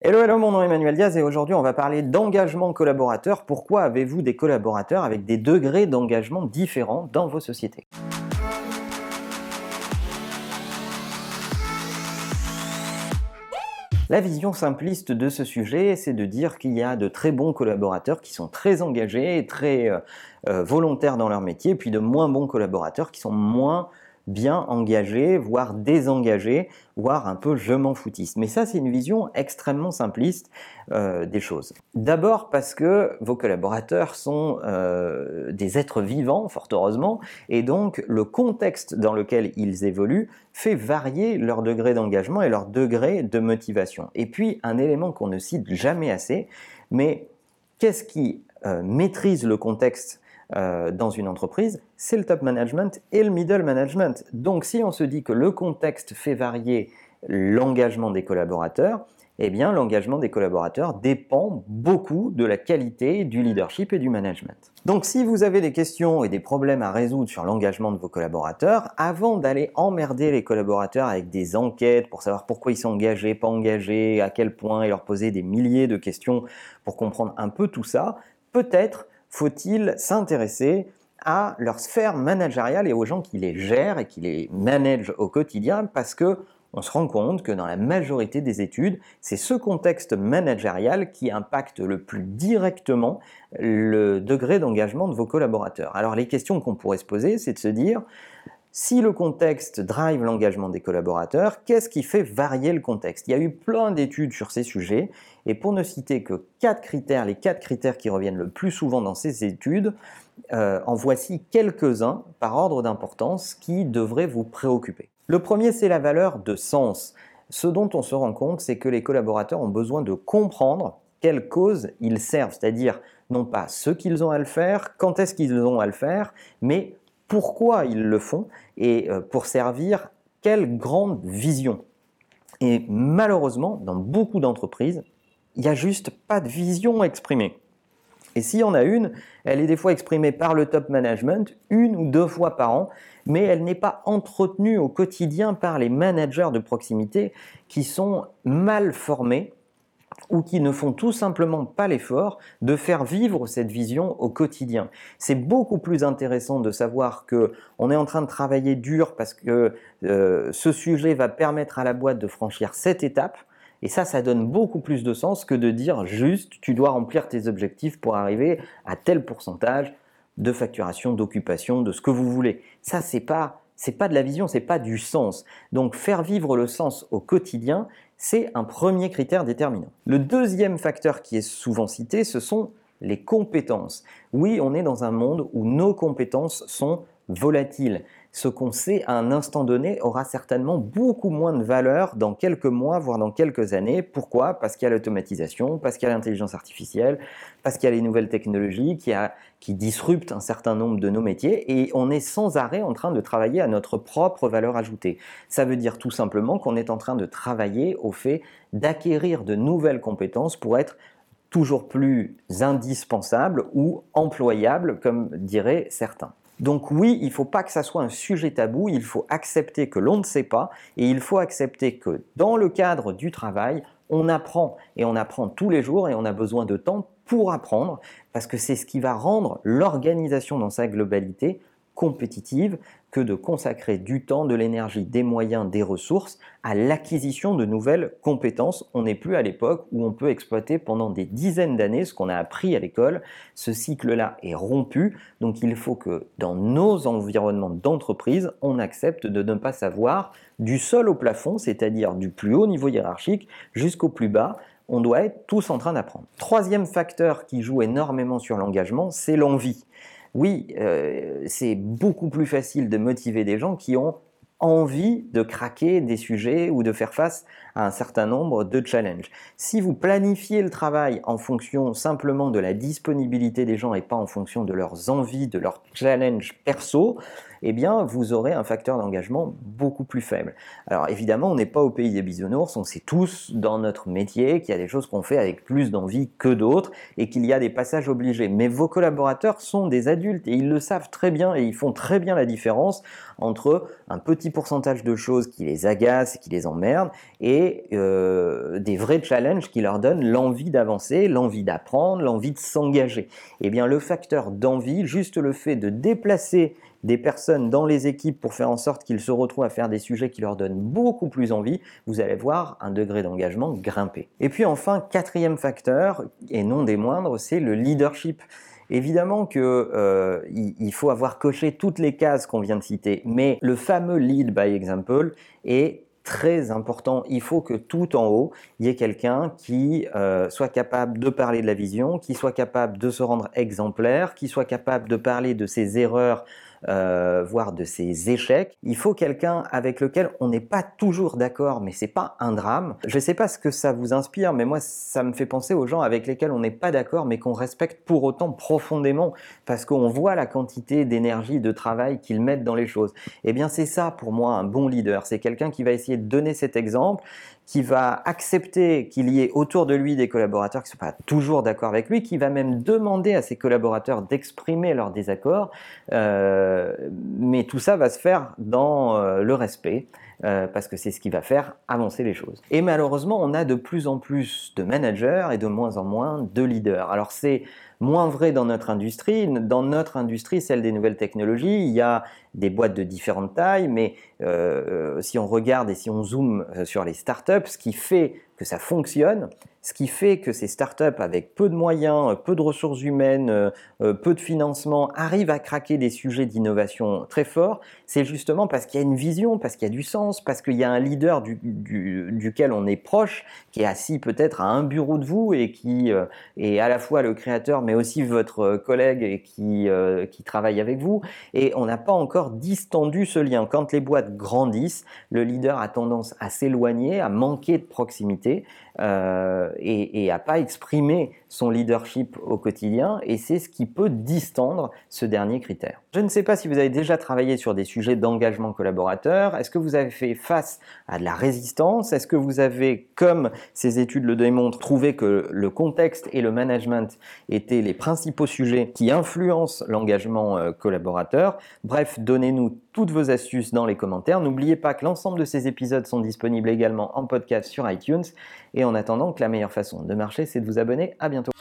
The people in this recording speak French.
Hello, hello, mon nom est Emmanuel Diaz et aujourd'hui on va parler d'engagement collaborateur. Pourquoi avez-vous des collaborateurs avec des degrés d'engagement différents dans vos sociétés? La vision simpliste de ce sujet, c'est de dire qu'il y a de très bons collaborateurs qui sont très engagés et très euh, euh, volontaires dans leur métier, puis de moins bons collaborateurs qui sont moins bien engagé, voire désengagé, voire un peu je m'en foutiste. Mais ça, c'est une vision extrêmement simpliste euh, des choses. D'abord parce que vos collaborateurs sont euh, des êtres vivants, fort heureusement, et donc le contexte dans lequel ils évoluent fait varier leur degré d'engagement et leur degré de motivation. Et puis, un élément qu'on ne cite jamais assez, mais qu'est-ce qui euh, maîtrise le contexte euh, dans une entreprise, c'est le top management et le middle management. Donc si on se dit que le contexte fait varier l'engagement des collaborateurs, eh bien l'engagement des collaborateurs dépend beaucoup de la qualité du leadership et du management. Donc si vous avez des questions et des problèmes à résoudre sur l'engagement de vos collaborateurs, avant d'aller emmerder les collaborateurs avec des enquêtes pour savoir pourquoi ils sont engagés, pas engagés, à quel point, et leur poser des milliers de questions pour comprendre un peu tout ça, peut-être faut-il s'intéresser à leur sphère managériale et aux gens qui les gèrent et qui les managent au quotidien? Parce que on se rend compte que dans la majorité des études, c'est ce contexte managérial qui impacte le plus directement le degré d'engagement de vos collaborateurs. Alors les questions qu'on pourrait se poser, c'est de se dire, si le contexte drive l'engagement des collaborateurs, qu'est-ce qui fait varier le contexte? Il y a eu plein d'études sur ces sujets, et pour ne citer que quatre critères, les quatre critères qui reviennent le plus souvent dans ces études, euh, en voici quelques-uns par ordre d'importance qui devraient vous préoccuper. Le premier, c'est la valeur de sens. Ce dont on se rend compte, c'est que les collaborateurs ont besoin de comprendre quelle cause ils servent, c'est-à-dire non pas ce qu'ils ont à le faire, quand est-ce qu'ils ont à le faire, mais pourquoi ils le font et euh, pour servir quelle grande vision. Et malheureusement, dans beaucoup d'entreprises, il n'y a juste pas de vision exprimée. Et s'il y en a une, elle est des fois exprimée par le top management, une ou deux fois par an, mais elle n'est pas entretenue au quotidien par les managers de proximité qui sont mal formés ou qui ne font tout simplement pas l'effort de faire vivre cette vision au quotidien. C'est beaucoup plus intéressant de savoir que on est en train de travailler dur parce que euh, ce sujet va permettre à la boîte de franchir cette étape. Et ça, ça donne beaucoup plus de sens que de dire juste tu dois remplir tes objectifs pour arriver à tel pourcentage de facturation, d'occupation, de ce que vous voulez. Ça, c'est pas c'est pas de la vision, c'est pas du sens. Donc faire vivre le sens au quotidien, c'est un premier critère déterminant. Le deuxième facteur qui est souvent cité, ce sont les compétences. Oui, on est dans un monde où nos compétences sont volatiles ce qu'on sait à un instant donné aura certainement beaucoup moins de valeur dans quelques mois, voire dans quelques années. Pourquoi? Parce qu'il y a l'automatisation, parce qu'il y a l'intelligence artificielle, parce qu'il y a les nouvelles technologies qui, disruptent un certain nombre de nos métiers et on est sans arrêt en train de travailler à notre propre valeur ajoutée. Ça veut dire tout simplement qu'on est en train de travailler au fait d'acquérir de nouvelles compétences pour être toujours plus indispensable ou employable, comme diraient certains. Donc oui, il ne faut pas que ça soit un sujet tabou, il faut accepter que l'on ne sait pas et il faut accepter que dans le cadre du travail, on apprend et on apprend tous les jours et on a besoin de temps pour apprendre parce que c'est ce qui va rendre l'organisation dans sa globalité compétitive que de consacrer du temps, de l'énergie, des moyens, des ressources à l'acquisition de nouvelles compétences. On n'est plus à l'époque où on peut exploiter pendant des dizaines d'années ce qu'on a appris à l'école. Ce cycle-là est rompu, donc il faut que dans nos environnements d'entreprise, on accepte de ne pas savoir du sol au plafond, c'est-à-dire du plus haut niveau hiérarchique jusqu'au plus bas, on doit être tous en train d'apprendre. Troisième facteur qui joue énormément sur l'engagement, c'est l'envie oui, euh, c'est beaucoup plus facile de motiver des gens qui ont envie de craquer des sujets ou de faire face à un certain nombre de challenges. Si vous planifiez le travail en fonction simplement de la disponibilité des gens et pas en fonction de leurs envies, de leurs challenges perso, eh bien, vous aurez un facteur d'engagement beaucoup plus faible. Alors évidemment, on n'est pas au pays des bisounours, on sait tous dans notre métier qu'il y a des choses qu'on fait avec plus d'envie que d'autres et qu'il y a des passages obligés. Mais vos collaborateurs sont des adultes et ils le savent très bien et ils font très bien la différence entre un petit pourcentage de choses qui les agacent qui les emmerdent et euh, des vrais challenges qui leur donnent l'envie d'avancer, l'envie d'apprendre, l'envie de s'engager. Eh bien, le facteur d'envie, juste le fait de déplacer des personnes dans les équipes pour faire en sorte qu'ils se retrouvent à faire des sujets qui leur donnent beaucoup plus envie, vous allez voir un degré d'engagement grimper. Et puis enfin, quatrième facteur, et non des moindres, c'est le leadership. Évidemment qu'il euh, faut avoir coché toutes les cases qu'on vient de citer, mais le fameux lead by example est très important. Il faut que tout en haut, il y ait quelqu'un qui euh, soit capable de parler de la vision, qui soit capable de se rendre exemplaire, qui soit capable de parler de ses erreurs euh, voire de ses échecs. Il faut quelqu'un avec lequel on n'est pas toujours d'accord, mais c'est pas un drame. Je ne sais pas ce que ça vous inspire, mais moi ça me fait penser aux gens avec lesquels on n'est pas d'accord, mais qu'on respecte pour autant profondément, parce qu'on voit la quantité d'énergie, de travail qu'ils mettent dans les choses. Eh bien c'est ça pour moi un bon leader. C'est quelqu'un qui va essayer de donner cet exemple, qui va accepter qu'il y ait autour de lui des collaborateurs qui ne sont pas toujours d'accord avec lui, qui va même demander à ses collaborateurs d'exprimer leur désaccord, euh, mais tout ça va se faire dans euh, le respect. Euh, parce que c'est ce qui va faire avancer les choses. Et malheureusement, on a de plus en plus de managers et de moins en moins de leaders. Alors c'est moins vrai dans notre industrie. Dans notre industrie, celle des nouvelles technologies, il y a des boîtes de différentes tailles, mais euh, si on regarde et si on zoome euh, sur les startups, ce qui fait que ça fonctionne, ce qui fait que ces startups avec peu de moyens, peu de ressources humaines, euh, peu de financement arrivent à craquer des sujets d'innovation très forts, c'est justement parce qu'il y a une vision, parce qu'il y a du sens, parce qu'il y a un leader duquel on est proche, qui est assis peut-être à un bureau de vous et qui est à la fois le créateur mais aussi votre collègue qui, qui travaille avec vous. Et on n'a pas encore distendu ce lien. Quand les boîtes grandissent, le leader a tendance à s'éloigner, à manquer de proximité euh, et, et à pas exprimer son leadership au quotidien. Et c'est ce qui peut distendre ce dernier critère. Je ne sais pas si vous avez déjà travaillé sur des sujets d'engagement collaborateur. Est-ce que vous avez fait face à de la résistance? Est-ce que vous avez, comme ces études le démontrent, trouvé que le contexte et le management étaient les principaux sujets qui influencent l'engagement euh, collaborateur? Bref, donnez-nous toutes vos astuces dans les commentaires. N'oubliez pas que l'ensemble de ces épisodes sont disponibles également en podcast sur iTunes. Et en attendant, que la meilleure façon de marcher, c'est de vous abonner. À bientôt.